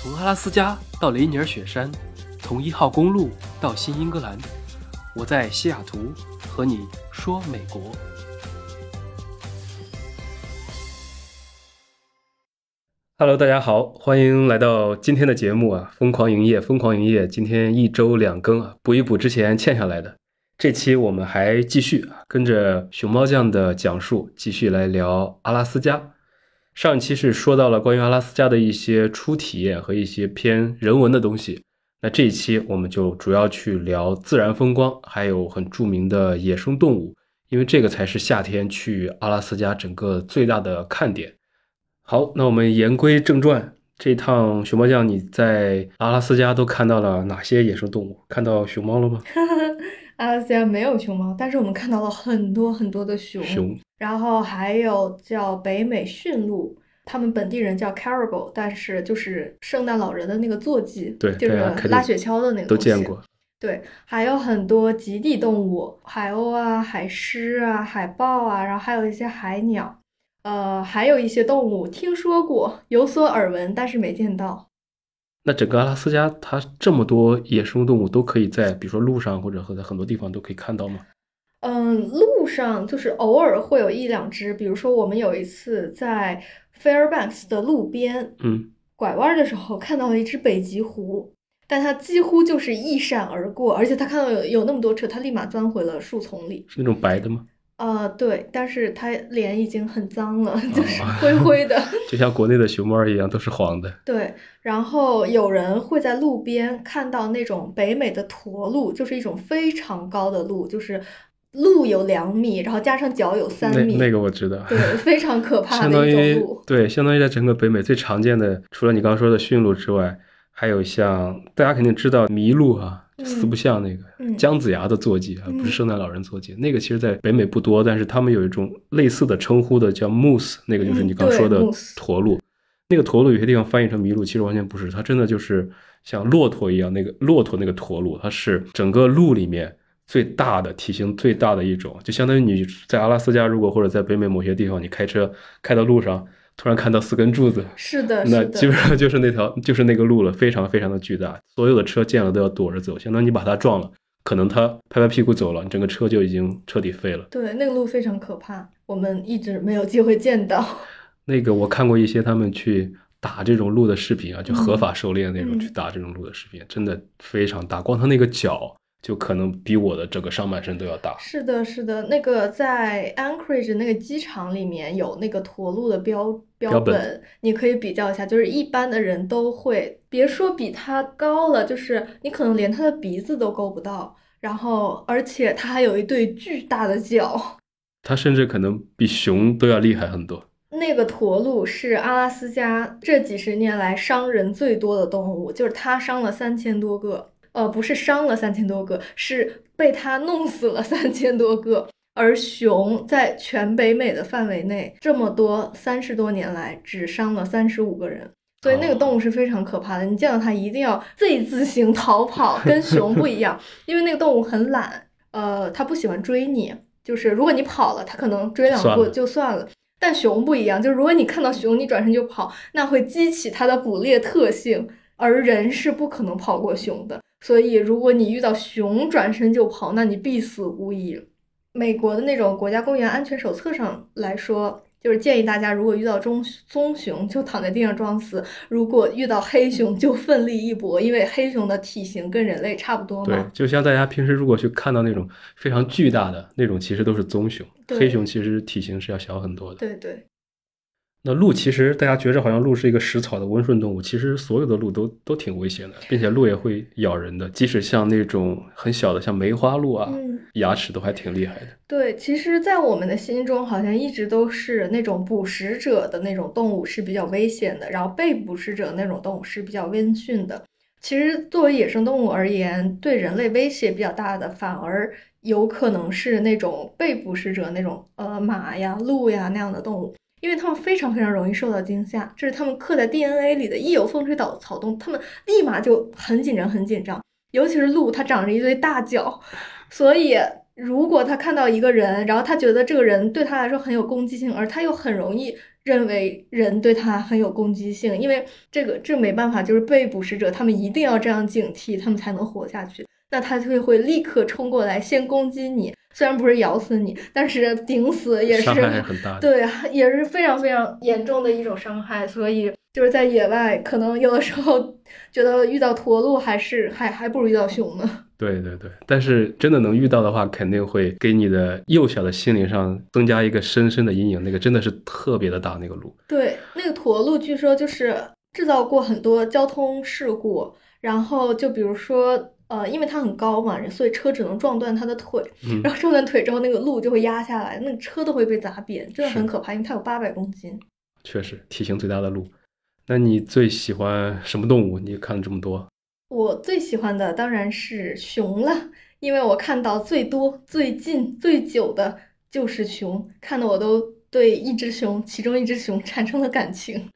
从阿拉斯加到雷尼尔雪山，从一号公路到新英格兰，我在西雅图和你说美国。Hello，大家好，欢迎来到今天的节目啊！疯狂营业，疯狂营业，今天一周两更啊，补一补之前欠下来的。这期我们还继续啊，跟着熊猫酱的讲述，继续来聊阿拉斯加。上一期是说到了关于阿拉斯加的一些初体验和一些偏人文的东西，那这一期我们就主要去聊自然风光，还有很著名的野生动物，因为这个才是夏天去阿拉斯加整个最大的看点。好，那我们言归正传，这趟熊猫酱你在阿拉斯加都看到了哪些野生动物？看到熊猫了吗？阿拉斯加没有熊猫，但是我们看到了很多很多的熊。熊。然后还有叫北美驯鹿，他们本地人叫 caribou，但是就是圣诞老人的那个坐骑，对，就是拉雪橇的那个都见过。对，还有很多极地动物，海鸥啊、海狮啊、海豹啊，然后还有一些海鸟，呃，还有一些动物听说过，有所耳闻，但是没见到。那整个阿拉斯加，它这么多野生动物都可以在，比如说路上或者和在很多地方都可以看到吗？嗯，路上就是偶尔会有一两只，比如说我们有一次在 Fairbanks 的路边，嗯，拐弯的时候看到了一只北极狐，但它几乎就是一闪而过，而且它看到有有那么多车，它立马钻回了树丛里。是那种白的吗？呃，对，但是它脸已经很脏了，就是灰灰的，就像国内的熊猫一样，都是黄的。对，然后有人会在路边看到那种北美的驼鹿，就是一种非常高的鹿，就是。鹿有两米，然后加上脚有三米，那个我知道，对，非常可 怕的一种鹿。对，相当于在整个北美最常见的，除了你刚刚说的驯鹿之外，还有像大家肯定知道麋鹿啊，四不像那个姜子牙的坐骑啊，不是圣诞老人坐骑，那个其实在北美不多，但是他们有一种类似的称呼的叫 moose，那个就是你刚说的驼鹿。那个驼鹿有些地方翻译成麋鹿，其实完全不是，它真的就是像骆驼一样，那个骆驼那个驼鹿，它是整个鹿里面。最大的体型最大的一种，就相当于你在阿拉斯加，如果或者在北美某些地方，你开车开到路上，突然看到四根柱子，是的，那基本上就是那条 就是那个路了，非常非常的巨大，所有的车见了都要躲着走，相当于你把它撞了，可能它拍拍屁股走了，你整个车就已经彻底废了。对，那个路非常可怕，我们一直没有机会见到。那个我看过一些他们去打这种路的视频啊，就合法狩猎那种去打这种路的视频，真的非常大，光它那个脚。就可能比我的整个上半身都要大。是的，是的，那个在 Anchorage 那个机场里面有那个驼鹿的标标本，你可以比较一下。就是一般的人都会，别说比它高了，就是你可能连它的鼻子都够不到。然后，而且它还有一对巨大的脚。它甚至可能比熊都要厉害很多。那个驼鹿是阿拉斯加这几十年来伤人最多的动物，就是它伤了三千多个。呃，不是伤了三千多个，是被他弄死了三千多个。而熊在全北美的范围内，这么多三十多年来只伤了三十五个人，所以那个动物是非常可怕的。你见到它一定要 Z 字形逃跑，跟熊不一样，因为那个动物很懒，呃，它不喜欢追你，就是如果你跑了，它可能追两步就算了。但熊不一样，就是如果你看到熊，你转身就跑，那会激起它的捕猎特性，而人是不可能跑过熊的。所以，如果你遇到熊转身就跑，那你必死无疑。美国的那种国家公园安全手册上来说，就是建议大家，如果遇到棕棕熊，就躺在地上装死；如果遇到黑熊，就奋力一搏，因为黑熊的体型跟人类差不多嘛。对，就像大家平时如果去看到那种非常巨大的那种，其实都是棕熊，黑熊其实体型是要小很多的。对对。那鹿其实大家觉着好像鹿是一个食草的温顺动物，其实所有的鹿都都挺危险的，并且鹿也会咬人的。即使像那种很小的，像梅花鹿啊，牙齿都还挺厉害的。对，其实，在我们的心中，好像一直都是那种捕食者的那种动物是比较危险的，然后被捕食者那种动物是比较温驯的。其实，作为野生动物而言，对人类威胁比较大的，反而有可能是那种被捕食者那种呃马呀、鹿呀那样的动物。因为他们非常非常容易受到惊吓，这是他们刻在 DNA 里的。一有风吹草草动，他们立马就很紧张，很紧张。尤其是鹿，它长着一对大脚，所以如果它看到一个人，然后它觉得这个人对它来说很有攻击性，而它又很容易认为人对它很有攻击性，因为这个这没办法，就是被捕食者他们一定要这样警惕，他们才能活下去。那它就会立刻冲过来，先攻击你。虽然不是咬死你，但是顶死也是伤害很大。对，也是非常非常严重的一种伤害。所以就是在野外，可能有的时候 觉得遇到驼鹿还是还还不如遇到熊呢。对对对，但是真的能遇到的话，肯定会给你的幼小的心灵上增加一个深深的阴影。那个真的是特别的大，那个鹿。对，那个驼鹿据说就是制造过很多交通事故，然后就比如说。呃，因为它很高嘛，所以车只能撞断它的腿，然后撞断腿之后，那个路就会压下来，那个车都会被砸扁，真的很可怕。因为它有八百公斤，确实体型最大的鹿。那你最喜欢什么动物？你看了这么多，我最喜欢的当然是熊了，因为我看到最多、最近、最久的就是熊，看的我都对一只熊，其中一只熊产生了感情。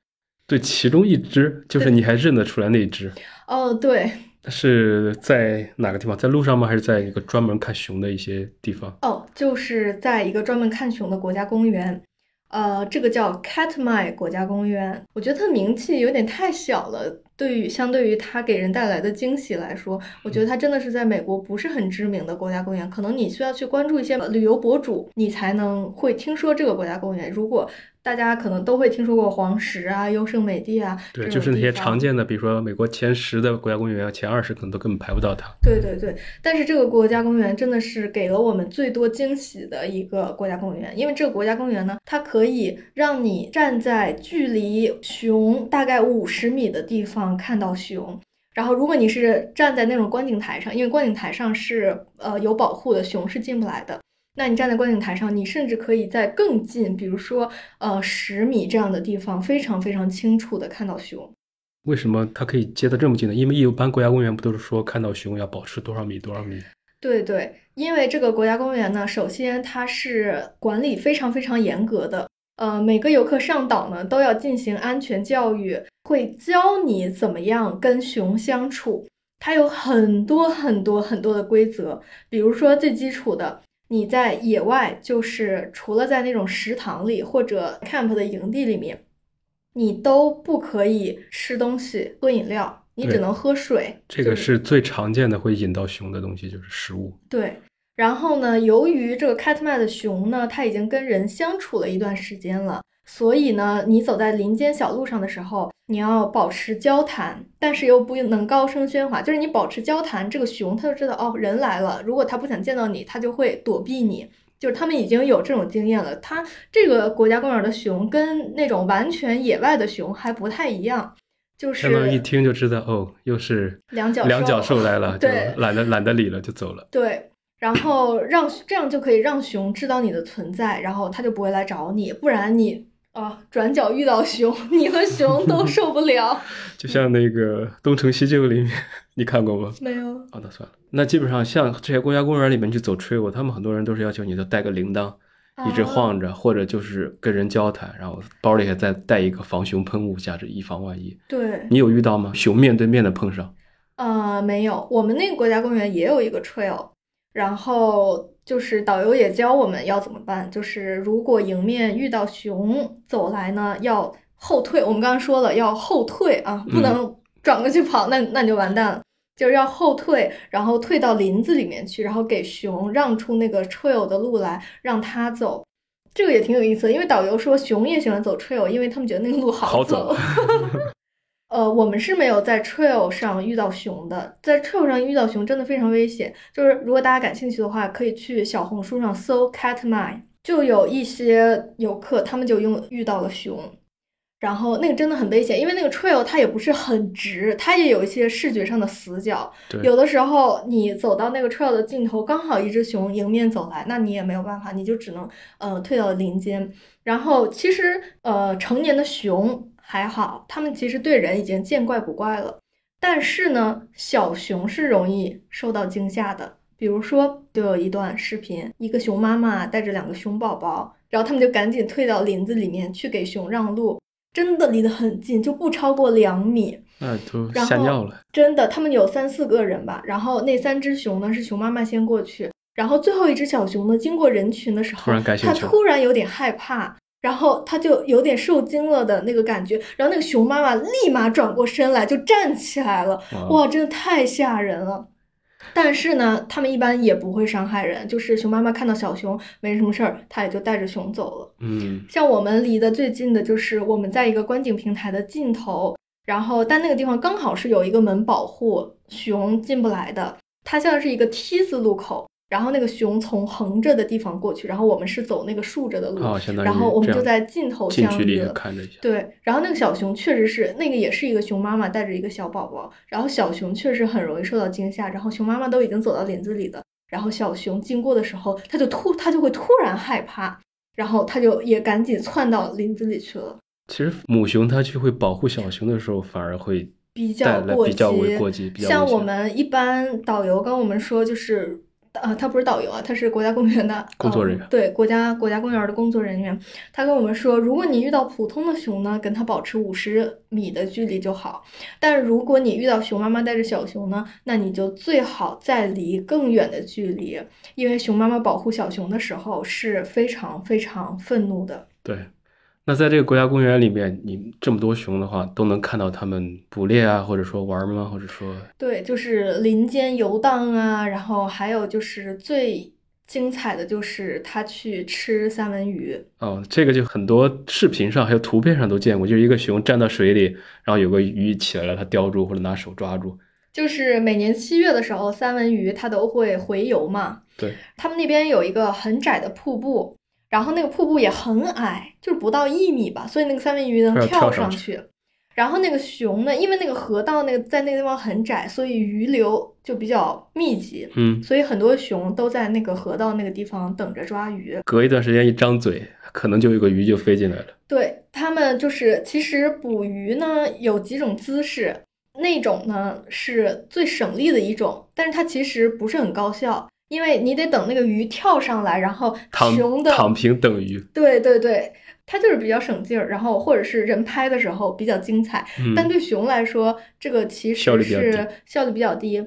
对，其中一只就是你还认得出来那只？哦，对。是在哪个地方？在路上吗？还是在一个专门看熊的一些地方？哦，就是在一个专门看熊的国家公园，呃，这个叫 Katmai 国家公园。我觉得它名气有点太小了，对于相对于它给人带来的惊喜来说，我觉得它真的是在美国不是很知名的国家公园。可能你需要去关注一些旅游博主，你才能会听说这个国家公园。如果大家可能都会听说过黄石啊、优胜美地啊，对，就是那些常见的，比如说美国前十的国家公园，前二十可能都根本排不到它。对对对，但是这个国家公园真的是给了我们最多惊喜的一个国家公园，因为这个国家公园呢，它可以让你站在距离熊大概五十米的地方看到熊，然后如果你是站在那种观景台上，因为观景台上是呃有保护的，熊是进不来的。那你站在观景台上，你甚至可以在更近，比如说呃十米这样的地方，非常非常清楚的看到熊。为什么它可以接得这么近呢？因为一般国家公园不都是说看到熊要保持多少米多少米？对对，因为这个国家公园呢，首先它是管理非常非常严格的，呃，每个游客上岛呢都要进行安全教育，会教你怎么样跟熊相处。它有很多很多很多的规则，比如说最基础的。你在野外，就是除了在那种食堂里或者 camp 的营地里面，你都不可以吃东西、喝饮料，你只能喝水。这个是最常见的会引到熊的东西，就是食物。对。然后呢，由于这个 Katmai 的熊呢，它已经跟人相处了一段时间了。所以呢，你走在林间小路上的时候，你要保持交谈，但是又不能高声喧哗。就是你保持交谈，这个熊它就知道哦，人来了。如果它不想见到你，它就会躲避你。就是他们已经有这种经验了。它这个国家公园的熊跟那种完全野外的熊还不太一样，就是一听就知道哦，又是两脚两脚兽来了，就懒得懒得理了，就走了。对。然后让这样就可以让熊知道你的存在，然后它就不会来找你。不然你啊，转角遇到熊，你和熊都 受不了。就像那个《东成西就》里面，你看过吗？没有。哦，那算了。那基本上像这些国家公园里面去走 trail，他们很多人都是要求你都带个铃铛，一直晃着，或者就是跟人交谈，然后包里还再带一个防熊喷雾，加之以防万一。对。你有遇到吗？熊面对面的碰上？呃，没有。我们那个国家公园也有一个 trail。然后就是导游也教我们要怎么办，就是如果迎面遇到熊走来呢，要后退。我们刚刚说了要后退啊，不能转过去跑，那那你就完蛋了。就是要后退，然后退到林子里面去，然后给熊让出那个 trail 的路来，让它走。这个也挺有意思，因为导游说熊也喜欢走 trail，因为他们觉得那个路好走。呃，我们是没有在 trail 上遇到熊的，在 trail 上遇到熊真的非常危险。就是如果大家感兴趣的话，可以去小红书上搜 Katmai，就有一些游客他们就用遇到了熊，然后那个真的很危险，因为那个 trail 它也不是很直，它也有一些视觉上的死角。有的时候你走到那个 trail 的尽头，刚好一只熊迎面走来，那你也没有办法，你就只能呃退到林间。然后其实呃成年的熊。还好，他们其实对人已经见怪不怪了。但是呢，小熊是容易受到惊吓的。比如说，就有一段视频，一个熊妈妈带着两个熊宝宝，然后他们就赶紧退到林子里面去给熊让路，真的离得很近，就不超过两米。那都吓尿了。真的，他们有三四个人吧。然后那三只熊呢，是熊妈妈先过去，然后最后一只小熊呢，经过人群的时候，它突然有点害怕。然后他就有点受惊了的那个感觉，然后那个熊妈妈立马转过身来就站起来了，哇，真的太吓人了。但是呢，他们一般也不会伤害人，就是熊妈妈看到小熊没什么事儿，它也就带着熊走了。嗯，像我们离得最近的就是我们在一个观景平台的尽头，然后但那个地方刚好是有一个门保护熊进不来的，它像是一个 T 字路口。然后那个熊从横着的地方过去，然后我们是走那个竖着的路，然后我们就在尽头相遇。看着一下。对，然后那个小熊确实是那个也是一个熊妈妈带着一个小宝宝，然后小熊确实很容易受到惊吓，然后熊妈妈都已经走到林子里了，然后小熊经过的时候，它就突它就会突然害怕，然后它就也赶紧窜到林子里去了。其实母熊它去会保护小熊的时候，反而会比较过激，像我们一般导游跟我们说就是。啊，他不是导游啊，他是国家公园的工作人员。对，国家国家公园的工作人员，他跟我们说，如果你遇到普通的熊呢，跟它保持五十米的距离就好。但如果你遇到熊妈妈带着小熊呢，那你就最好再离更远的距离，因为熊妈妈保护小熊的时候是非常非常愤怒的。对。那在这个国家公园里面，你这么多熊的话，都能看到它们捕猎啊，或者说玩吗？或者说，对，就是林间游荡啊，然后还有就是最精彩的就是它去吃三文鱼。哦，这个就很多视频上还有图片上都见过，就是一个熊站到水里，然后有个鱼起来了，它叼住或者拿手抓住。就是每年七月的时候，三文鱼它都会回游嘛。对，他们那边有一个很窄的瀑布。然后那个瀑布也很矮，就是不到一米吧，所以那个三文鱼能跳上去。然后那个熊呢，因为那个河道那个在那个地方很窄，所以鱼流就比较密集。嗯，所以很多熊都在那个河道那个地方等着抓鱼。隔一段时间一张嘴，可能就有个鱼就飞进来了。对他们就是，其实捕鱼呢有几种姿势，那种呢是最省力的一种，但是它其实不是很高效。因为你得等那个鱼跳上来，然后熊的躺平等鱼。对对对，它就是比较省劲儿，然后或者是人拍的时候比较精彩。但对熊来说，这个其实是效率比较低。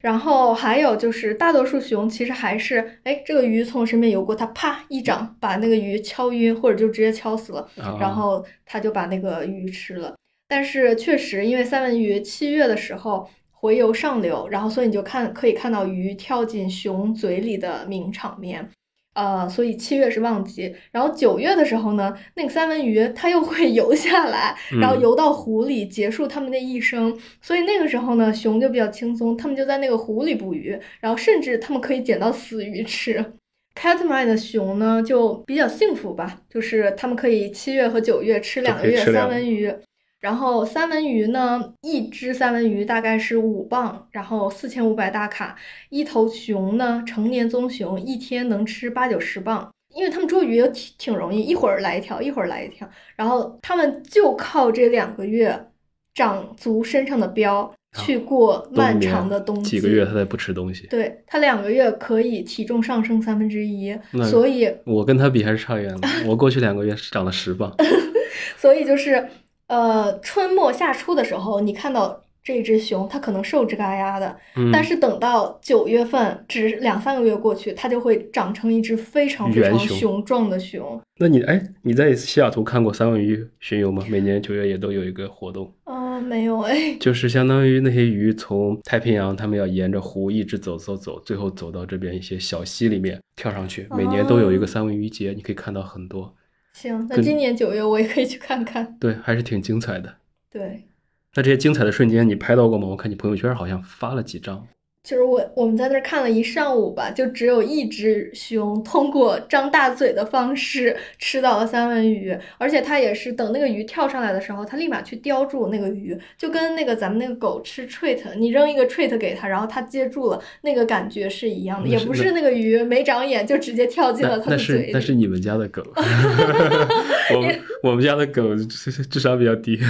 然后还有就是，大多数熊其实还是，哎，这个鱼从我身边游过，它啪一掌把那个鱼敲晕，或者就直接敲死了，然后它就把那个鱼吃了。但是确实，因为三文鱼七月的时候。回游上流，然后所以你就看可以看到鱼跳进熊嘴里的名场面，呃，所以七月是旺季。然后九月的时候呢，那个三文鱼它又会游下来，然后游到湖里结束它们的一生。所以那个时候呢，熊就比较轻松，它们就在那个湖里捕鱼，然后甚至它们可以捡到死鱼吃。Catmai 的熊呢就比较幸福吧，就是它们可以七月和九月吃两个月三文鱼。然后三文鱼呢，一只三文鱼大概是五磅，然后四千五百大卡。一头熊呢，成年棕熊一天能吃八九十磅，因为它们捉鱼挺挺容易，一会儿来一条，一会儿来一条。然后它们就靠这两个月长足身上的膘去过漫长的冬季。几个月它才不吃东西。对，它两个月可以体重上升三分之一，所以我跟它比还是差远了。我过去两个月是长了十磅，所以就是。呃，春末夏初的时候，你看到这只熊，它可能瘦吱嘎呀的，但是等到九月份，只两三个月过去，它就会长成一只非常非常雄壮的熊。那你哎，你在西雅图看过三文鱼巡游吗？每年九月也都有一个活动。啊，没有哎。就是相当于那些鱼从太平洋，他们要沿着湖一直走走走，最后走到这边一些小溪里面跳上去。每年都有一个三文鱼节，你可以看到很多。行，那今年九月我也可以去看看。对，还是挺精彩的。对，那这些精彩的瞬间你拍到过吗？我看你朋友圈好像发了几张。就是我我们在那儿看了一上午吧，就只有一只熊通过张大嘴的方式吃到了三文鱼，而且它也是等那个鱼跳上来的时候，它立马去叼住那个鱼，就跟那个咱们那个狗吃 treat，你扔一个 treat 给它，然后它接住了，那个感觉是一样的，也不是那个鱼没长眼就直接跳进了它的嘴里。那是那是你们家的狗，我们我们家的狗智商比较低。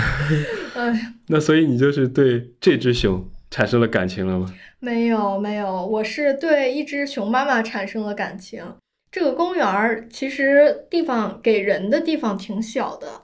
哎，那所以你就是对这只熊产生了感情了吗？没有没有，我是对一只熊妈妈产生了感情。这个公园儿其实地方给人的地方挺小的，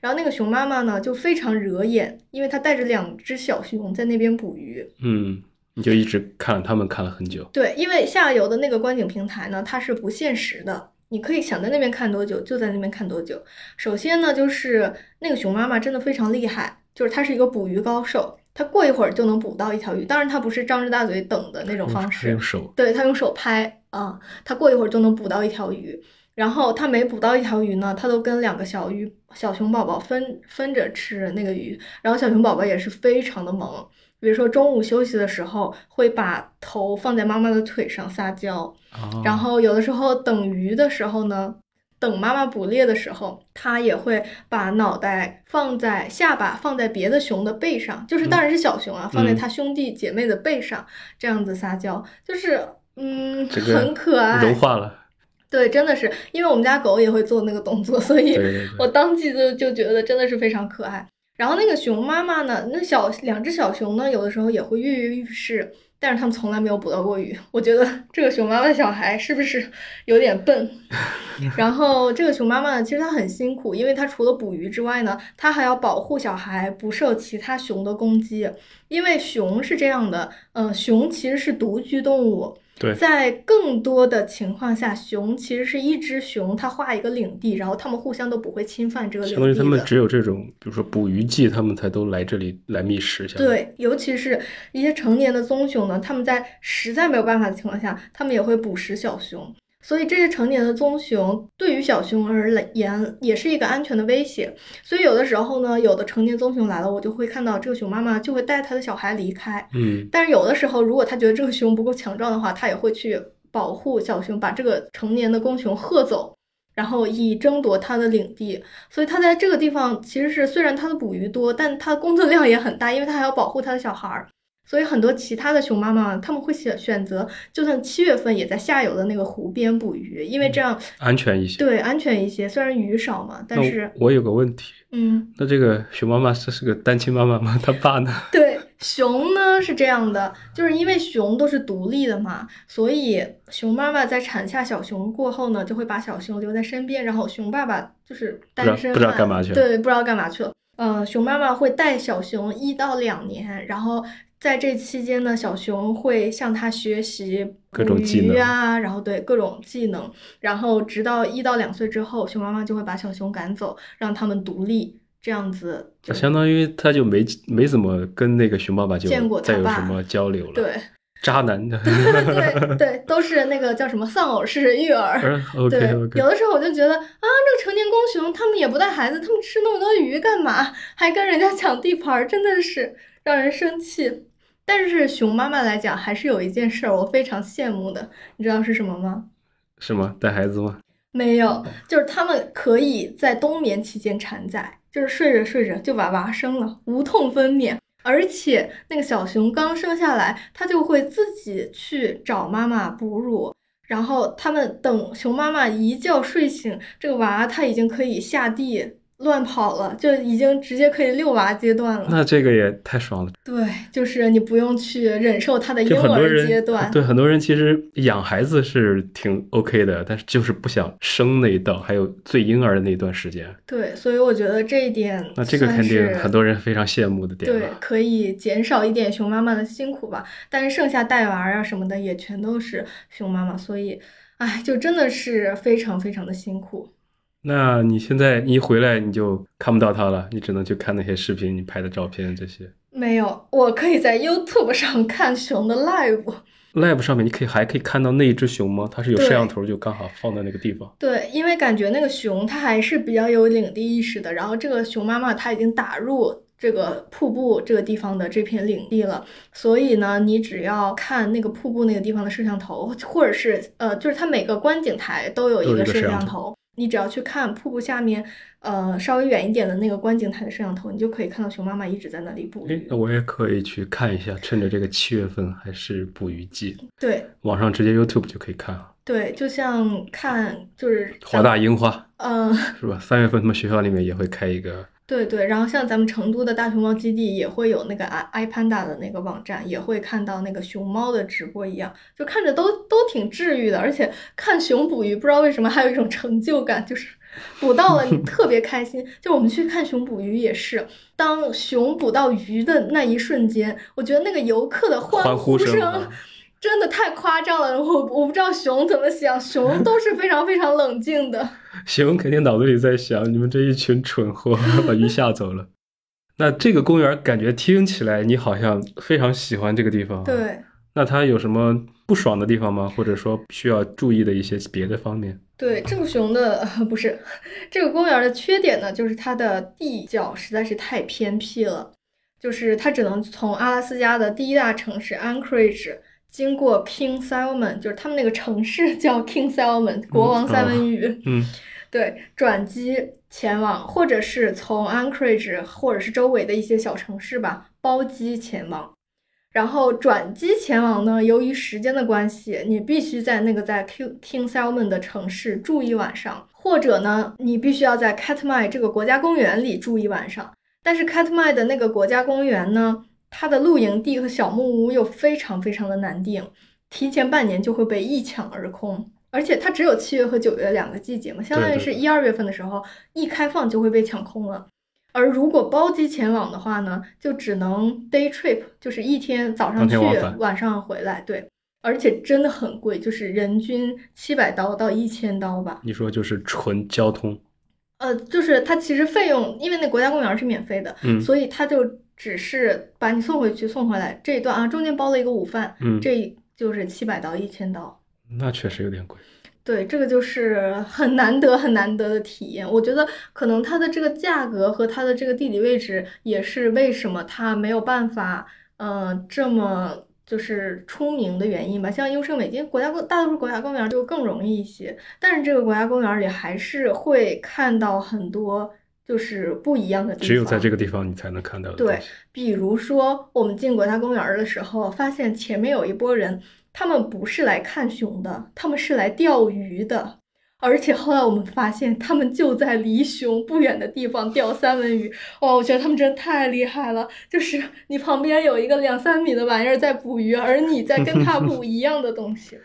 然后那个熊妈妈呢就非常惹眼，因为它带着两只小熊在那边捕鱼。嗯，你就一直看他们看了很久。对，因为下游的那个观景平台呢，它是不限时的。你可以想在那边看多久就在那边看多久。首先呢，就是那个熊妈妈真的非常厉害，就是她是一个捕鱼高手，她过一会儿就能捕到一条鱼。当然，他不是张着大嘴等的那种方式，用手，对他用手拍啊，他过一会儿就能捕到一条鱼。然后他每捕到一条鱼呢，他都跟两个小鱼小熊宝宝分分着吃那个鱼。然后小熊宝宝也是非常的萌。比如说中午休息的时候，会把头放在妈妈的腿上撒娇，然后有的时候等鱼的时候呢，等妈妈捕猎的时候，它也会把脑袋放在下巴放在别的熊的背上，就是当然是小熊啊，放在它兄弟姐妹的背上，这样子撒娇，就是嗯，很可爱，融化了。对，真的是，因为我们家狗也会做那个动作，所以我当即就就觉得真的是非常可爱。然后那个熊妈妈呢？那小两只小熊呢？有的时候也会跃跃欲试，但是他们从来没有捕到过鱼。我觉得这个熊妈妈的小孩是不是有点笨？然后这个熊妈妈呢，其实它很辛苦，因为它除了捕鱼之外呢，它还要保护小孩不受其他熊的攻击。因为熊是这样的，嗯，熊其实是独居动物。在更多的情况下，熊其实是一只熊，它画一个领地，然后它们互相都不会侵犯这个领地。相当于它们只有这种，比如说捕鱼季，它们才都来这里来觅食。对，尤其是一些成年的棕熊呢，它们在实在没有办法的情况下，它们也会捕食小熊。所以这些成年的棕熊对于小熊而言也是一个安全的威胁。所以有的时候呢，有的成年棕熊来了，我就会看到这个熊妈妈就会带它的小孩离开。嗯，但是有的时候，如果它觉得这个熊不够强壮的话，它也会去保护小熊，把这个成年的公熊喝走，然后以争夺它的领地。所以它在这个地方其实是虽然它的捕鱼多，但它工作量也很大，因为它还要保护它的小孩儿。所以很多其他的熊妈妈，他们会选选择，就算七月份也在下游的那个湖边捕鱼，因为这样安全一些。对，安全一些。虽然鱼少嘛，但是我有个问题，嗯，那这个熊妈妈这是个单亲妈妈吗？她爸呢？对，熊呢是这样的，就是因为熊都是独立的嘛，所以熊妈妈在产下小熊过后呢，就会把小熊留在身边，然后熊爸爸就是单身，不知道干嘛去了。对，不知道干嘛去了。嗯，熊妈妈会带小熊一到两年，然后。在这期间呢，小熊会向他学习各种技能啊，然后对各种技能，然后直到一到两岁之后，熊妈妈就会把小熊赶走，让他们独立，这样子。相当于他就没没怎么跟那个熊爸爸就见过再有什么交流了。对，渣男的。对对，都是那个叫什么丧偶式育儿。对，有的时候我就觉得啊，这个成年公熊他们也不带孩子，他们吃那么多鱼干嘛？还跟人家抢地盘，真的是让人生气。但是熊妈妈来讲，还是有一件事儿我非常羡慕的，你知道是什么吗？什么？带孩子吗？没有，就是他们可以在冬眠期间产崽，就是睡着睡着就把娃生了，无痛分娩。而且那个小熊刚生下来，它就会自己去找妈妈哺乳，然后他们等熊妈妈一觉睡醒，这个娃它已经可以下地。乱跑了，就已经直接可以遛娃阶段了。那这个也太爽了。对，就是你不用去忍受他的婴儿阶段。对，很多人其实养孩子是挺 OK 的，但是就是不想生那一道，还有最婴儿的那段时间。对，所以我觉得这一点，那这个肯定很多人非常羡慕的点。对，可以减少一点熊妈妈的辛苦吧。但是剩下带娃啊什么的，也全都是熊妈妈，所以，哎，就真的是非常非常的辛苦。那你现在一回来你就看不到它了，你只能去看那些视频，你拍的照片这些。没有，我可以在 YouTube 上看熊的 live。live 上面你可以还可以看到那一只熊吗？它是有摄像头，就刚好放在那个地方。对，因为感觉那个熊它还是比较有领地意识的。然后这个熊妈妈它已经打入这个瀑布这个地方的这片领地了，所以呢，你只要看那个瀑布那个地方的摄像头，或者是呃，就是它每个观景台都有一个摄像头。你只要去看瀑布下面，呃，稍微远一点的那个观景台的摄像头，你就可以看到熊妈妈一直在那里捕鱼。那我也可以去看一下，趁着这个七月份还是捕鱼季。对，网上直接 YouTube 就可以看啊。对，就像看就是华大樱花，嗯，是吧？三月份他们学校里面也会开一个。对对，然后像咱们成都的大熊猫基地也会有那个 i iPanda 的那个网站，也会看到那个熊猫的直播一样，就看着都都挺治愈的。而且看熊捕鱼，不知道为什么还有一种成就感，就是捕到了你特别开心。就我们去看熊捕鱼也是，当熊捕到鱼的那一瞬间，我觉得那个游客的欢呼声。真的太夸张了。我我不知道熊怎么想，熊都是非常非常冷静的。熊肯定脑子里在想，你们这一群蠢货 把鱼吓走了。那这个公园感觉听起来你好像非常喜欢这个地方。对。那它有什么不爽的地方吗？或者说需要注意的一些别的方面？对，这个熊的 不是这个公园的缺点呢，就是它的地角实在是太偏僻了，就是它只能从阿拉斯加的第一大城市 Anchorage 经过 King Salmon，就是他们那个城市 叫 King Salmon 国王三文鱼，嗯，对，转机前往，或者是从 Anchorage 或者是周围的一些小城市吧，包机前往。然后转机前往呢？由于时间的关系，你必须在那个在 King King Salmon 的城市住一晚上，或者呢，你必须要在 Katmai 这个国家公园里住一晚上。但是 Katmai 的那个国家公园呢，它的露营地和小木屋又非常非常的难定，提前半年就会被一抢而空。而且它只有七月和九月两个季节嘛，相当于是一二月份的时候一开放就会被抢空了。而如果包机前往的话呢，就只能 day trip，就是一天早上去，晚上回来。对，而且真的很贵，就是人均七百刀到一千刀吧。你说就是纯交通？呃，就是它其实费用，因为那国家公园是免费的，嗯，所以它就只是把你送回去送回来这一段啊，中间包了一个午饭，嗯，这就是七百刀一千刀。那确实有点贵。对，这个就是很难得、很难得的体验。我觉得可能它的这个价格和它的这个地理位置，也是为什么它没有办法，嗯，这么就是出名的原因吧。像优胜美地国家公，大多数国家公园就更容易一些。但是这个国家公园里还是会看到很多就是不一样的地方。只有在这个地方你才能看到。对，比如说我们进国家公园的时候，发现前面有一波人。他们不是来看熊的，他们是来钓鱼的。而且后来我们发现，他们就在离熊不远的地方钓三文鱼。哇，我觉得他们真的太厉害了！就是你旁边有一个两三米的玩意儿在捕鱼，而你在跟他 捕一样的东西。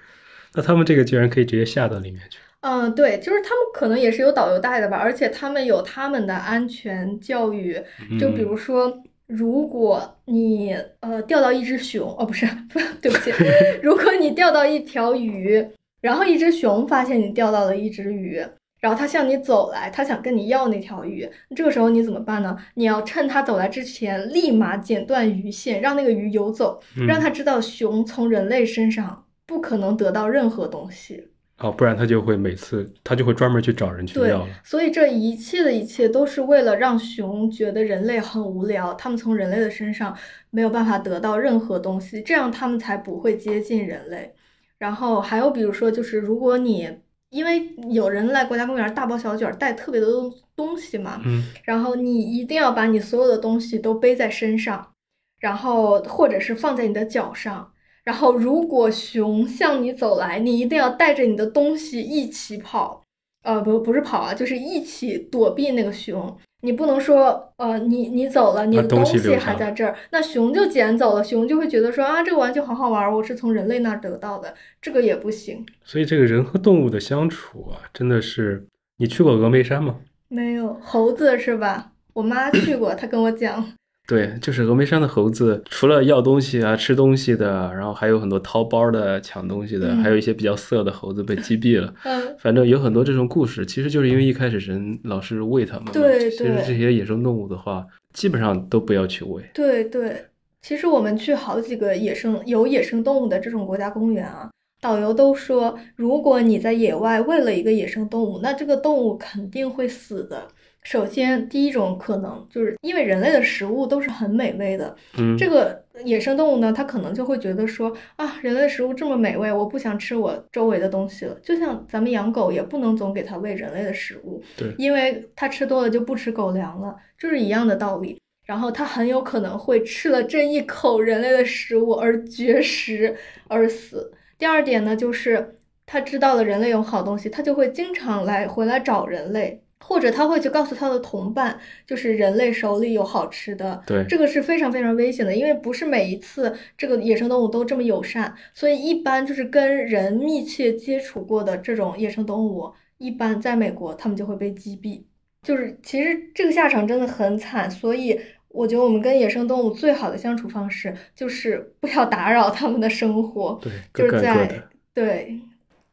那他们这个居然可以直接下到里面去？嗯，对，就是他们可能也是有导游带的吧，而且他们有他们的安全教育，就比如说。如果你呃钓到一只熊哦，不是，对不起，如果你钓到一条鱼，然后一只熊发现你钓到了一只鱼，然后它向你走来，它想跟你要那条鱼，这个时候你怎么办呢？你要趁它走来之前，立马剪断鱼线，让那个鱼游走，让它知道熊从人类身上不可能得到任何东西。哦，不然他就会每次他就会专门去找人去要了。所以这一切的一切都是为了让熊觉得人类很无聊，他们从人类的身上没有办法得到任何东西，这样他们才不会接近人类。然后还有比如说，就是如果你因为有人来国家公园大包小卷带特别多东西嘛，嗯，然后你一定要把你所有的东西都背在身上，然后或者是放在你的脚上。然后，如果熊向你走来，你一定要带着你的东西一起跑，呃，不，不是跑啊，就是一起躲避那个熊。你不能说，呃，你你走了，你的东西还在这儿，那熊就捡走了，熊就会觉得说啊，这个玩具好好玩，我是从人类那儿得到的，这个也不行。所以，这个人和动物的相处啊，真的是，你去过峨眉山吗？没有，猴子是吧？我妈去过，她跟我讲。对，就是峨眉山的猴子，除了要东西啊、吃东西的，然后还有很多掏包的、抢东西的，还有一些比较色的猴子被击毙了。嗯，反正有很多这种故事，其实就是因为一开始人老是喂它们。对对。其实这些野生动物的话，基本上都不要去喂。对对，其实我们去好几个野生有野生动物的这种国家公园啊，导游都说，如果你在野外喂了一个野生动物，那这个动物肯定会死的。首先，第一种可能就是因为人类的食物都是很美味的，嗯，这个野生动物呢，它可能就会觉得说啊，人类的食物这么美味，我不想吃我周围的东西了。就像咱们养狗也不能总给它喂人类的食物，对，因为它吃多了就不吃狗粮了，就是一样的道理。然后它很有可能会吃了这一口人类的食物而绝食而死。第二点呢，就是它知道了人类有好东西，它就会经常来回来找人类。或者他会去告诉他的同伴，就是人类手里有好吃的，对，这个是非常非常危险的，因为不是每一次这个野生动物都这么友善，所以一般就是跟人密切接触过的这种野生动物，一般在美国他们就会被击毙，就是其实这个下场真的很惨，所以我觉得我们跟野生动物最好的相处方式就是不要打扰他们的生活，对，就是在。对。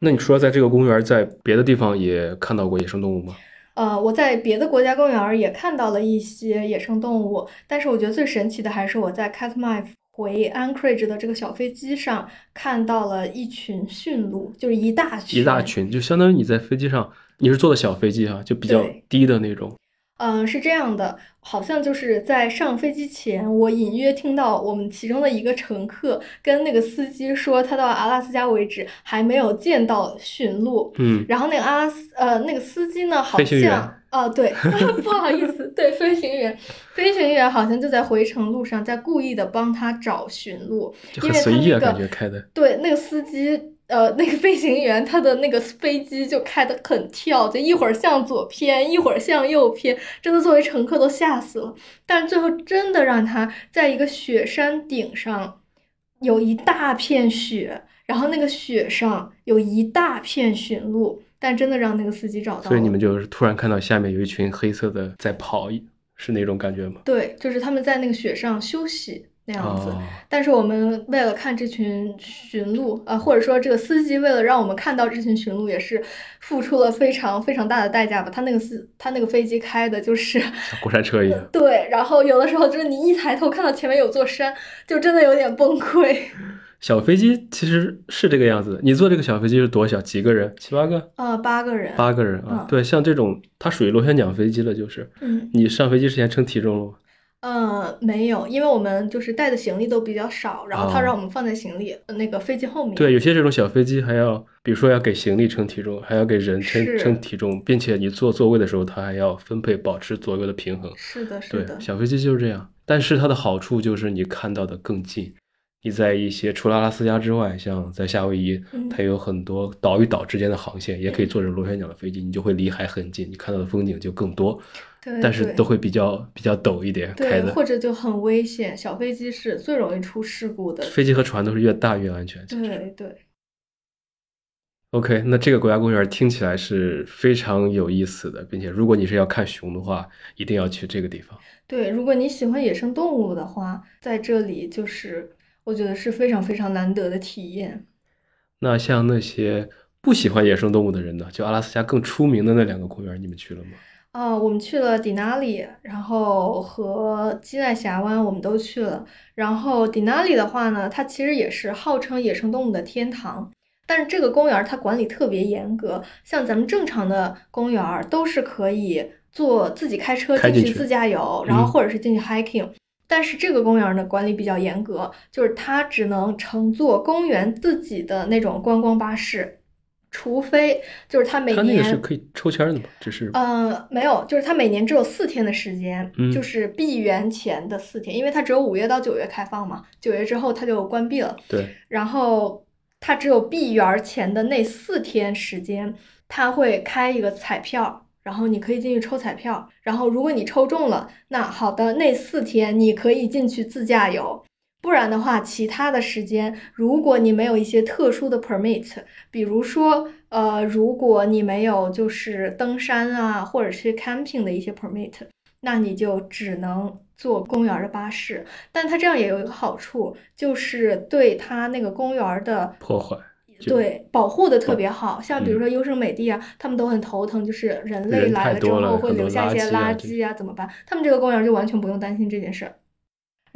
那你除了在这个公园，在别的地方也看到过野生动物吗？呃，我在别的国家公园儿也看到了一些野生动物，但是我觉得最神奇的还是我在 Katmai 回 Anchorage 的这个小飞机上看到了一群驯鹿，就是一大群，一大群，就相当于你在飞机上，你是坐的小飞机啊，就比较低的那种。嗯，是这样的，好像就是在上飞机前，我隐约听到我们其中的一个乘客跟那个司机说，他到阿拉斯加为止还没有见到驯鹿。嗯，然后那个阿拉斯呃那个司机呢，好像啊对，不好意思，对飞行员，飞行员好像就在回程路上在故意的帮他找驯鹿，就因为他很随意啊，那个感觉开的。对，那个司机，呃，那个飞行员，他的那个飞机就开得很跳，就一会儿向左偏，一会儿向右偏，真的作为乘客都吓死了。但最后真的让他在一个雪山顶上，有一大片雪，然后那个雪上有一大片驯鹿，但真的让那个司机找到了。所以你们就是突然看到下面有一群黑色的在跑，是那种感觉吗？对，就是他们在那个雪上休息那样子。哦，但是我们为了看这群驯鹿，呃，或者说这个司机为了让我们看到这群驯鹿，也是付出了非常非常大的代价吧。他那个司，他那个飞机开的就是，像过山车一样。对，然后有的时候就是你一抬头看到前面有座山，就真的有点崩溃。小飞机其实是这个样子的。你坐这个小飞机是多小？几个人？七八个？呃，八个人，八个人啊？嗯对，像这种它属于螺旋桨飞机了，就是嗯你上飞机之前称体重了吗？呃，没有，因为我们就是带的行李都比较少，然后他哦让我们放在行李、呃那个飞机后面。对，有些这种小飞机还要，比如说要给行李称体重，还要给人称称体重，并且你坐座位的时候，它还要分配保持左右的平衡。是的，是对的，，小飞机就是这样。但是它的好处就是你看到的更近。你在一些除了阿拉斯加之外，像在夏威夷，嗯它有很多岛与岛之间的航线，也可以坐着螺旋桨的飞机，你就会离海很近，你看到的风景就更多。对，但是都会比较比较陡一点开，的。或者就很危险。小飞机是最容易出事故的。飞机和船都是越大越安全。对对，OK，那这个国家公园听起来是非常有意思的，并且如果你是要看熊的话，一定要去这个地方。对，如果你喜欢野生动物的话，在这里就是我觉得是非常非常难得的体验。那像那些不喜欢野生动物的人呢？就阿拉斯加更出名的那两个公园，你们去了吗？啊、我们去了迪纳里，然后和基奈峡湾我们都去了。然后迪纳里的话呢，它其实也是号称野生动物的天堂，但是这个公园它管理特别严格，像咱们正常的公园都是可以坐自己开车进去自驾游，然后嗯或者是进去 hiking。但是这个公园呢，管理比较严格，就是它只能乘坐公园自己的那种观光巴士，除非就是他每它那年个是可以抽签的吗？只是呃，没有，就是他每年只有四天的时间，嗯就是闭园前的四天，因为它只有五月到九月开放嘛，九月之后它就关闭了。对，然后它只有闭园前的那四天时间，他会开一个彩票，然后你可以进去抽彩票，然后如果你抽中了，那好的，那四天你可以进去自驾游。不然的话，其他的时间，如果你没有一些特殊的 permit，比如说，呃，如果你没有就是登山啊，或者是 camping 的一些 permit，那你就只能坐公园的巴士。但它这样也有一个好处，就是对它那个公园的破坏对保护的特别好。像比如嗯说优胜美地啊，他们都很头疼，就是人类来了之后会留下一些垃圾啊圾啊，怎么办？他们这个公园就完全不用担心这件事儿。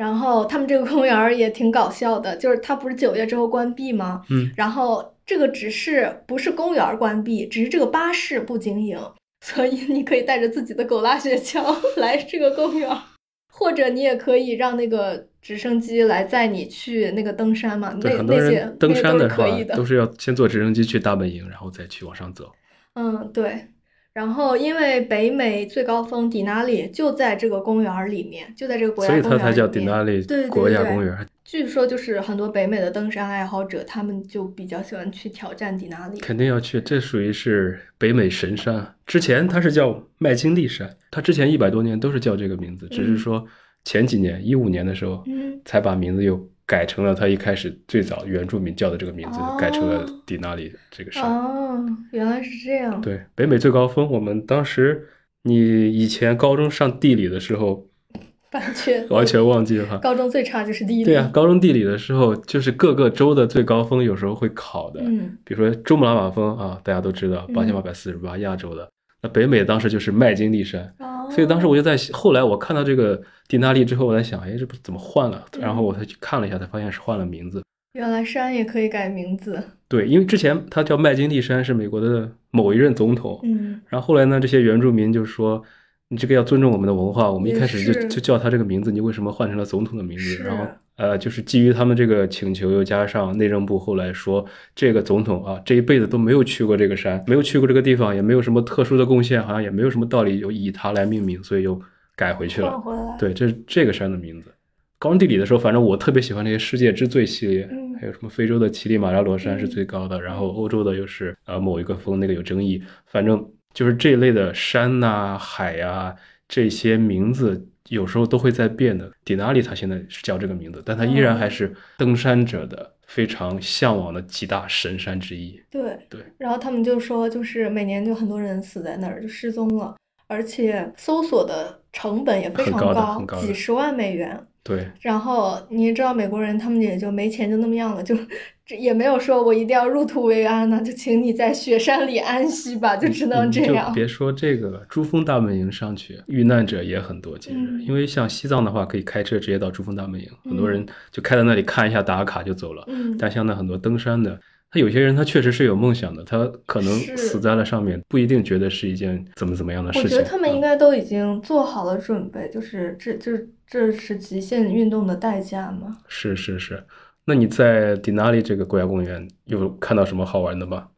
然后他们这个公园儿也挺搞笑的，就是它不是九月之后关闭吗？嗯，然后这个只是不是公园儿关闭，只是这个巴士不经营，所以你可以带着自己的狗拉雪橇来这个公园，或者你也可以让那个直升机来载你去那个登山嘛，那对，很多那些人登山的以的都。是要先坐直升机去大本营，然后再去往上走。嗯，对。然后因为北美最高峰迪纳利就在这个公园儿里面，就在这个国家所以公园它才叫里面 Denali 对对国家对公园。据说就是很多北美的登山爱好者，他们就比较喜欢去挑战迪纳利。肯定要去，这属于是北美神山。之前它是叫麦金利山，它之前一百多年都是叫这个名字，只是嗯说前几年一五年的时候，嗯才把名字又改成了他一开始最早原住民叫的这个名字，哦改成了迪纳里这个山。哦，原来是这样。对，北美最高峰，我们当时你以前高中上地理的时候，完全完全忘记了哈。高中最差就是地理。对啊，高中地理的时候，就是各个州的最高峰有时候会考的，嗯比如说珠穆朗玛峰啊，大家都知道嗯八千八百四十八，亚洲的。那北美当时就是麦金利山，哦，所以当时我就在后来我看到这个迪纳利之后，我在想，哎，这不怎么换了？嗯然后我才去看了一下，才发现是换了名字。原来山也可以改名字。对，因为之前它叫麦金利山，是美国的某一任总统。嗯然后后来呢，这些原住民就说，你这个要尊重我们的文化，我们一开始就就叫他这个名字，你为什么换成了总统的名字？然后呃，就是基于他们这个请求，又加上内政部后来说，这个总统啊，这一辈子都没有去过这个山，没有去过这个地方，也没有什么特殊的贡献，好像也没有什么道理有以他来命名，所以又改回去了。回来。对，这是这个山的名字。高中地理的时候，反正我特别喜欢那些世界之最系列，嗯还有什么非洲的乞力马扎罗山是嗯最高的，然后欧洲的又是呃某一个峰，那个有争议。反正就是这一类的山呐、海呀、这些名字有时候都会在变的。迪纳利他现在是叫这个名字，但他依然还是登山者的非常向往的几大神山之一。对对然后他们就说，就是每年就很多人死在那儿，就失踪了，而且搜索的成本也非常高几十万美元。对，然后你也知道，美国人他们也就没钱，就那么样了，就这也没有说我一定要入土为安呢、就请你在雪山里安息吧，就只能这样。别说这个了，珠峰大本营上去遇难者也很多。其实，嗯因为像西藏的话，可以开车直接到珠峰大本营，很多嗯人就开到那里看一下打卡就走了。嗯，但像那很多登山的，他有些人他确实是有梦想的，他可能死在了上面，不一定觉得是一件怎么怎么样的事情。我觉得他们应嗯该都已经做好了准备，就是这这这是极限运动的代价嘛。是是是。那你在迪纳利这个国家公园有看到什么好玩的吗？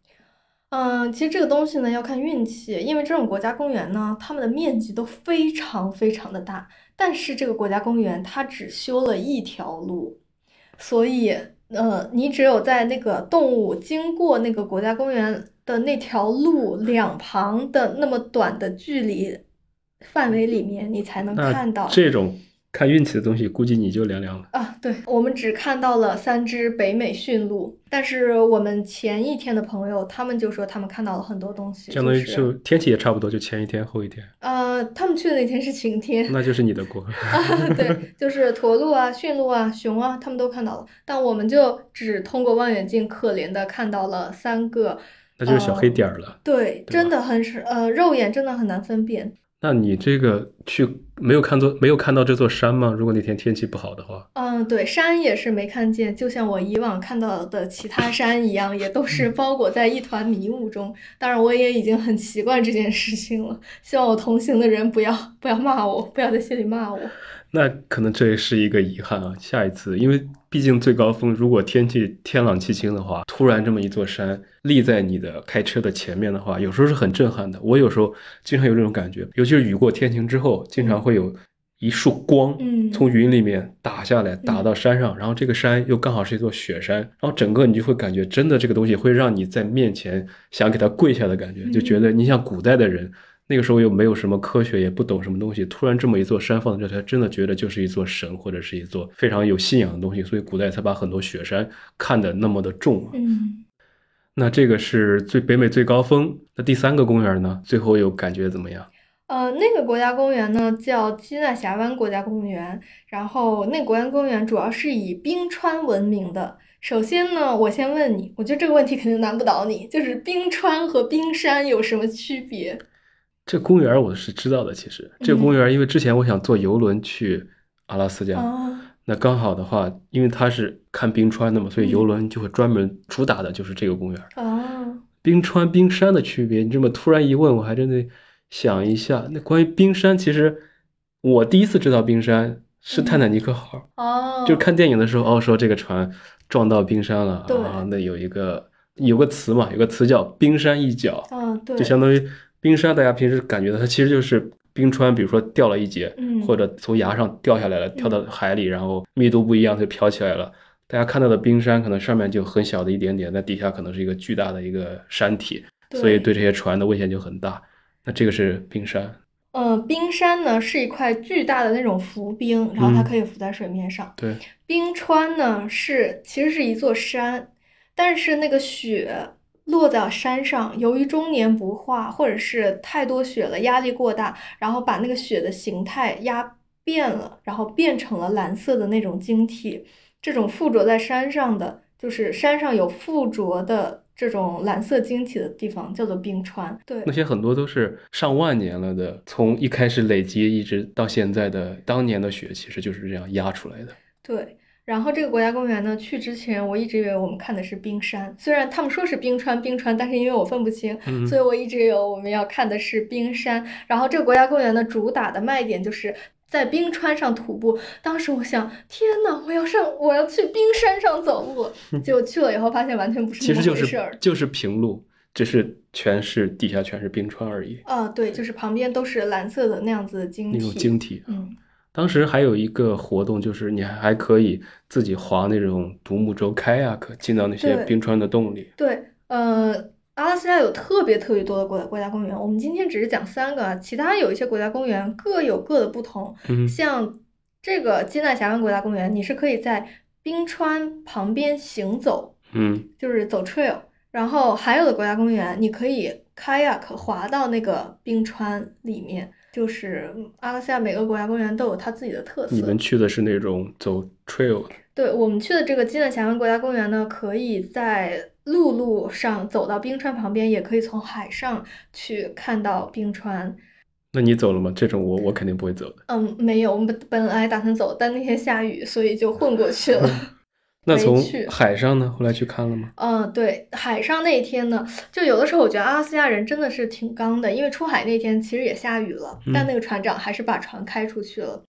嗯，其实这个东西呢要看运气，因为这种国家公园呢，它们的面积都非常非常的大，但是这个国家公园它只修了一条路，所以呃，你只有在那个动物经过那个国家公园的那条路两旁的那么短的距离范围里面，你才能看到。这种看运气的东西，估计你就凉凉了。啊，对，我们只看到了三只北美驯鹿，但是我们前一天的朋友他们就说他们看到了很多东西，相当于就是天气也差不多，就前一天后一天，呃，他们去的那天是晴天那就是你的锅。啊，对，就是驼鹿啊、驯鹿啊、熊啊，他们都看到了，但我们就只通过望远镜可怜的看到了三个，那就是小黑点儿了。对，对真的很是呃，肉眼真的很难分辨。那你这个去没有看座没有看到这座山吗？如果那天天气不好的话，嗯，对，山也是没看见，就像我以往看到的其他山一样，也都是包裹在一团迷雾中。当然，我也已经很习惯这件事情了。希望我同行的人不要不要骂我，不要在心里骂我。那可能这也是一个遗憾啊。下一次，因为毕竟最高峰，如果天气天朗气清的话，突然这么一座山立在你的开车的前面的话，有时候是很震撼的。我有时候经常有这种感觉，尤其是雨过天晴之后，经常会有一束光嗯从云里面打下来，打到山上，然后这个山又刚好是一座雪山，然后整个你就会感觉真的这个东西会让你在面前想给它跪下的感觉，就觉得你像古代的人。那个时候又没有什么科学，也不懂什么东西，突然这么一座山放在这，他真的觉得就是一座神，或者是一座非常有信仰的东西，所以古代才把很多雪山看得那么的重。嗯，那这个是最北美最高峰，那第三个公园呢？最后又感觉怎么样？呃，那个国家公园呢叫基纳峡湾国家公园，然后那国家公园主要是以冰川闻名的。首先呢，我先问你，我觉得这个问题肯定难不倒你，就是冰川和冰山有什么区别？这公园我是知道的，其实这个公园，因为之前我想坐游轮去阿拉斯加，啊，那刚好的话，因为它是看冰川的嘛，所以游轮就会专门主打的就是这个公园。啊，冰川、冰山的区别，你这么突然一问，我还真得想一下。那关于冰山，其实我第一次知道冰山是泰坦尼克号，哦，就是看电影的时候，哦，说这个船撞到冰山了对。啊，那有一个有个词嘛，有个词叫冰山一角，就相当于冰山，大家平时感觉到它其实就是冰川，比如说掉了一截，嗯或者从崖上掉下来了，跳到海里，然后密度不一样，它就飘起来了。大家看到的冰山可能上面就很小的一点点，那底下可能是一个巨大的一个山体，所以对这些船的危险就很大。那这个是冰山，呃，冰山呢是一块巨大的那种浮冰，然后它嗯可以浮在水面上。对，冰川呢是其实是一座山，但是那个雪落在山上，由于终年不化，或者是太多雪了，压力过大，然后把那个雪的形态压变了，然后变成了蓝色的那种晶体。这种附着在山上的，就是山上有附着的这种蓝色晶体的地方，叫做冰川。对，那些很多都是上万年了的，从一开始累积一直到现在的当年的雪，其实就是这样压出来的。对。然后这个国家公园呢，去之前我一直以为我们看的是冰山，虽然他们说是冰川，冰川，但是因为我分不清，所以我一直以为我们要看的是冰山。然后这个国家公园的主打的卖点就是在冰川上徒步。当时我想，天呐，我要上，我要去冰山上走路。结果去了以后发现完全不是那么回事儿，就是平路，只是全是底下全是冰川而已。啊，对，就是旁边都是蓝色的那样子的晶体，那种晶体，嗯。当时还有一个活动，就是你还可以自己划那种独木舟、开亚克进到那些冰川的洞里。对，呃，阿拉斯加有特别特别多的国国家公园，我们今天只是讲三个，其他有一些国家公园各有各的不同。嗯，像这个基纳峡湾国家公园，你是可以在冰川旁边行走，嗯，就是走 trail。然后还有的国家公园，你可以开亚克滑到那个冰川里面。就是阿拉斯加每个国家公园都有它自己的特色。你们去的是那种走 trail？对，我们去的这个基纳峡湾国家公园呢，可以在陆路上走到冰川旁边，也可以从海上去看到冰川。那你走了吗？这种我我肯定不会走的。嗯，没有，我们本本来打算走，但那天下雨，所以就混过去了。那从海上呢？后来去看了吗？嗯，对，海上那一天呢，就有的时候我觉得阿拉斯加人真的是挺刚的，因为出海那天其实也下雨了，但那个船长还是把船开出去了。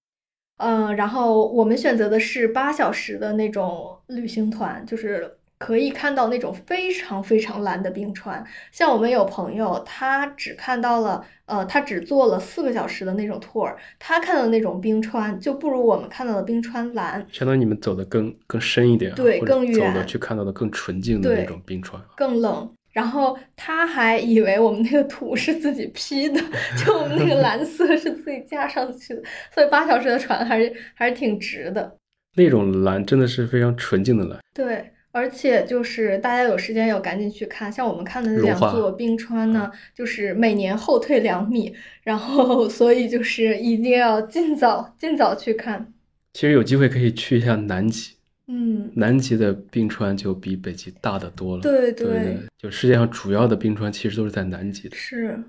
嗯，然后我们选择的是八小时的那种旅行团，就是。可以看到那种非常非常蓝的冰川，像我们有朋友，他只看到了，呃，他只做了四个小时的那种 tour，他看到的那种冰川就不如我们看到的冰川蓝。相当于你们走的更更深一点，对，更远，走的去看到的更纯净的那种冰川，更冷。然后他还以为我们那个土是自己 P 的，就我们那个蓝色是自己加上去的，所以八小时的船还是还是挺值的。那种蓝真的是非常纯净的蓝。对。而且就是大家有时间要赶紧去看，像我们看的那两座冰川呢，就是每年后退两米，然后 所以就是一定要尽早尽早去看。其实有机会可以去一下南极，嗯，南极的冰川就比北极大得多了。对对，就世界上主要的冰川其实都是在南极的。是，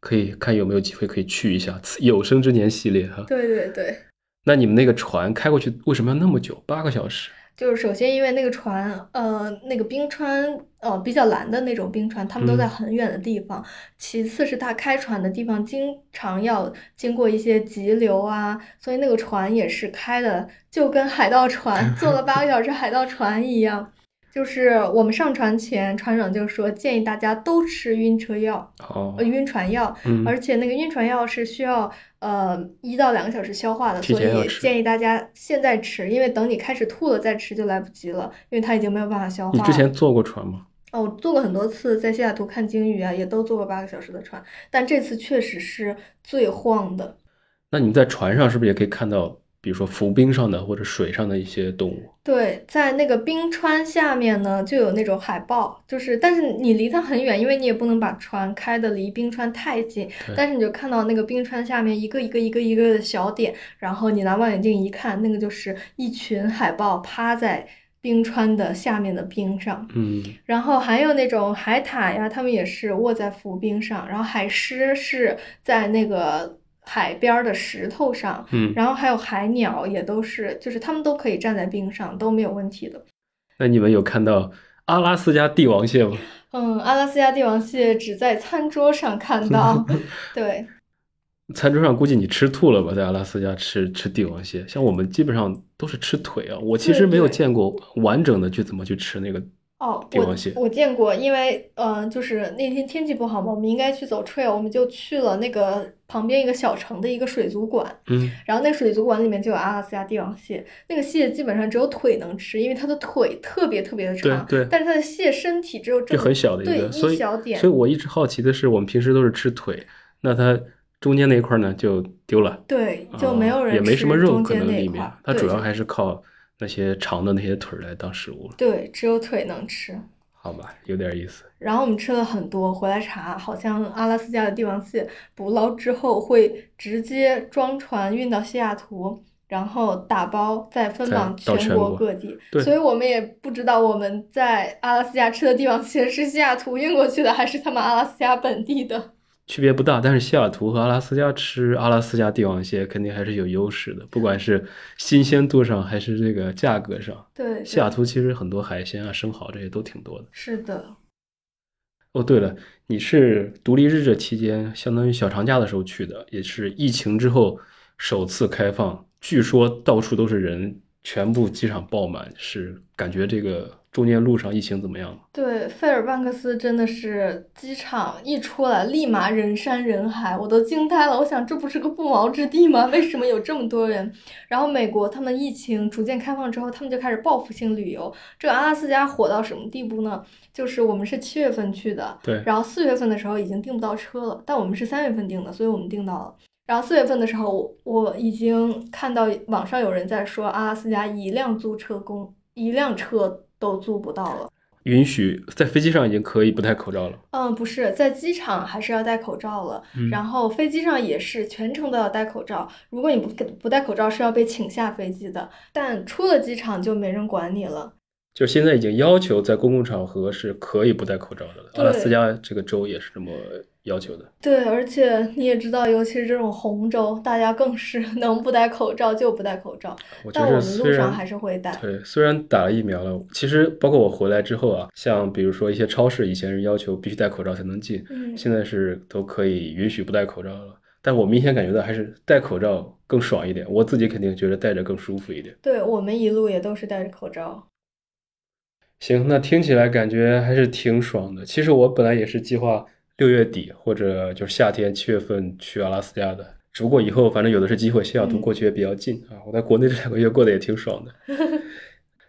可以看有没有机会可以去一下有生之年系列哈。对对对。那你们那个船开过去为什么要那么久？八个小时？就是首先，因为那个船，呃，那个冰川，呃，比较蓝的那种冰川，他们都在很远的地方。其次是他开船的地方经常要经过一些急流啊，所以那个船也是开的，就跟海盗船坐了八个小时海盗船一样。就是我们上船前，船长就说建议大家都吃晕车药，呃，晕船药，而且那个晕船药是需要呃一到两个小时消化的，所以建议大家现在吃，因为等你开始吐了再吃就来不及了，因为它已经没有办法消化。你之前坐过船吗？哦，我坐过很多次，在西雅图看鲸鱼啊，也都坐过八个小时的船，但这次确实是最晃的。那你们在船上是不是也可以看到？比如说浮冰上的或者水上的一些动物，对，在那个冰川下面呢，就有那种海豹，就是，但是你离它很远，因为你也不能把船开的离冰川太近，但是你就看到那个冰川下面一个一个一个一个的小点，然后你拿望远镜一看，那个就是一群海豹趴在冰川的下面的冰上，嗯，然后还有那种海獭呀，它们也是卧在浮冰上，然后海狮是在那个。海边的石头上，嗯，然后还有海鸟，也都是，就是它们都可以站在冰上，都没有问题的。那你们有看到阿拉斯加帝王蟹吗？嗯，阿拉斯加帝王蟹只在餐桌上看到。对，餐桌上估计你吃吐了吧？在阿拉斯加吃吃帝王蟹，像我们基本上都是吃腿啊。我其实没有见过完整的去怎么去吃那个。哦，我我见过，因为呃，就是那天天气不好嘛，我们应该去走 trail，我们就去了那个旁边一个小城的一个水族馆，嗯，然后那水族馆里面就有阿拉斯加帝王蟹，那个蟹基本上只有腿能吃，因为它的腿特别特别的长，对，但是它的蟹身体只有这很小的一个，一小点，所以我一直好奇的是，我们平时都是吃腿，那它中间那一块呢就丢了，对，就没有人也没什么肉可能里面，它主要还是靠。那些长的那些腿来当食物了。对，只有腿能吃。好吧，有点意思。然后我们吃了很多，回来查，好像阿拉斯加的帝王蟹捕捞之后会直接装船运到西雅图，然后打包再分往全国国各地。对所以我们也不知道我们在阿拉斯加吃的帝王蟹是西雅图运过去的，还是他们阿拉斯加本地的。区别不大，但是西雅图和阿拉斯加吃阿拉斯加帝王蟹肯定还是有优势的，不管是新鲜度上还是这个价格上。对，西雅图其实很多海鲜啊、生蚝这些都挺多的。是的，哦，对了，你是独立日这期间，相当于小长假的时候去的，也是疫情之后首次开放，据说到处都是人，全部机场爆满，是感觉这个中间路上疫情怎么样吗？对，费尔班克斯真的是机场一出来，立马人山人海，我都惊呆了。我想，这不是个不毛之地吗？为什么有这么多人？然后美国他们疫情逐渐开放之后，他们就开始报复性旅游。这个阿拉斯加火到什么地步呢？就是我们是七月份去的，对，然后四月份的时候已经订不到车了，但我们是三月份订的，所以我们订到了。然后四月份的时候，我我已经看到网上有人在说，阿拉斯加一辆租车公一辆车都租不到了。允许在飞机上已经可以不戴口罩了。嗯，不是，在机场还是要戴口罩了，嗯然后飞机上也是全程都要戴口罩。如果你不不戴口罩，是要被请下飞机的。但出了机场就没人管你了。就现在已经要求在公共场合是可以不戴口罩的了。阿拉斯加这个州也是这么要求的。对，而且你也知道，尤其是这种红州，大家更是 能不戴口罩就不戴口罩。但我们路上还是会戴。对，虽然打了疫苗了，其实包括我回来之后啊，像比如说一些超市，以前是要求必须戴口罩才能进，嗯，现在是都可以允许不戴口罩了。但我明显感觉到还是戴口罩更爽一点，我自己肯定觉得戴着更舒服一点。对我们一路也都是戴着口罩。行，那听起来感觉还是挺爽的。其实我本来也是计划六月底或者就是夏天七月份去阿拉斯加的，只不过以后反正有的是机会，西雅图嗯过去也比较近啊。我在国内这两个月过得也挺爽的。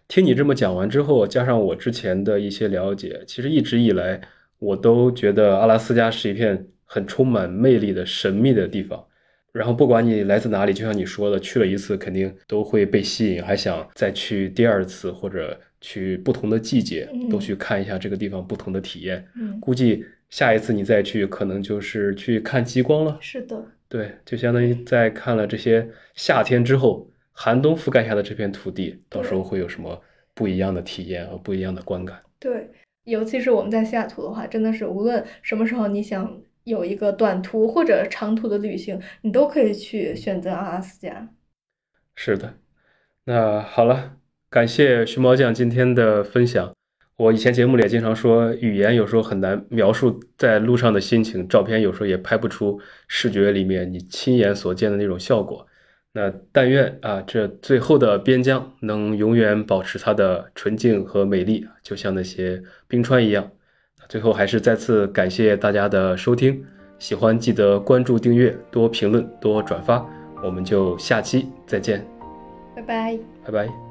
听你这么讲完之后，加上我之前的一些了解，其实一直以来我都觉得阿拉斯加是一片很充满魅力的神秘的地方。然后不管你来自哪里，就像你说的，去了一次肯定都会被吸引，还想再去第二次，或者去不同的季节嗯都去看一下这个地方不同的体验。嗯，估计下一次你再去，可能就是去看极光了。是的，对，就相当于在看了这些夏天之后，寒冬覆盖下的这片土地，到时候会有什么不一样的体验和不一样的观感。对，尤其是我们在西雅图的话，真的是无论什么时候你想有一个短途或者长途的旅行，你都可以去选择阿拉斯加。是的，那好了，感谢熊猫酱今天的分享。我以前节目里也经常说，语言有时候很难描述在路上的心情，照片有时候也拍不出视觉里面你亲眼所见的那种效果。那但愿啊，这最后的边疆能永远保持它的纯净和美丽，就像那些冰川一样。最后还是再次感谢大家的收听，喜欢记得关注、订阅、多评论、多转发。我们就下期再见，拜拜。拜拜。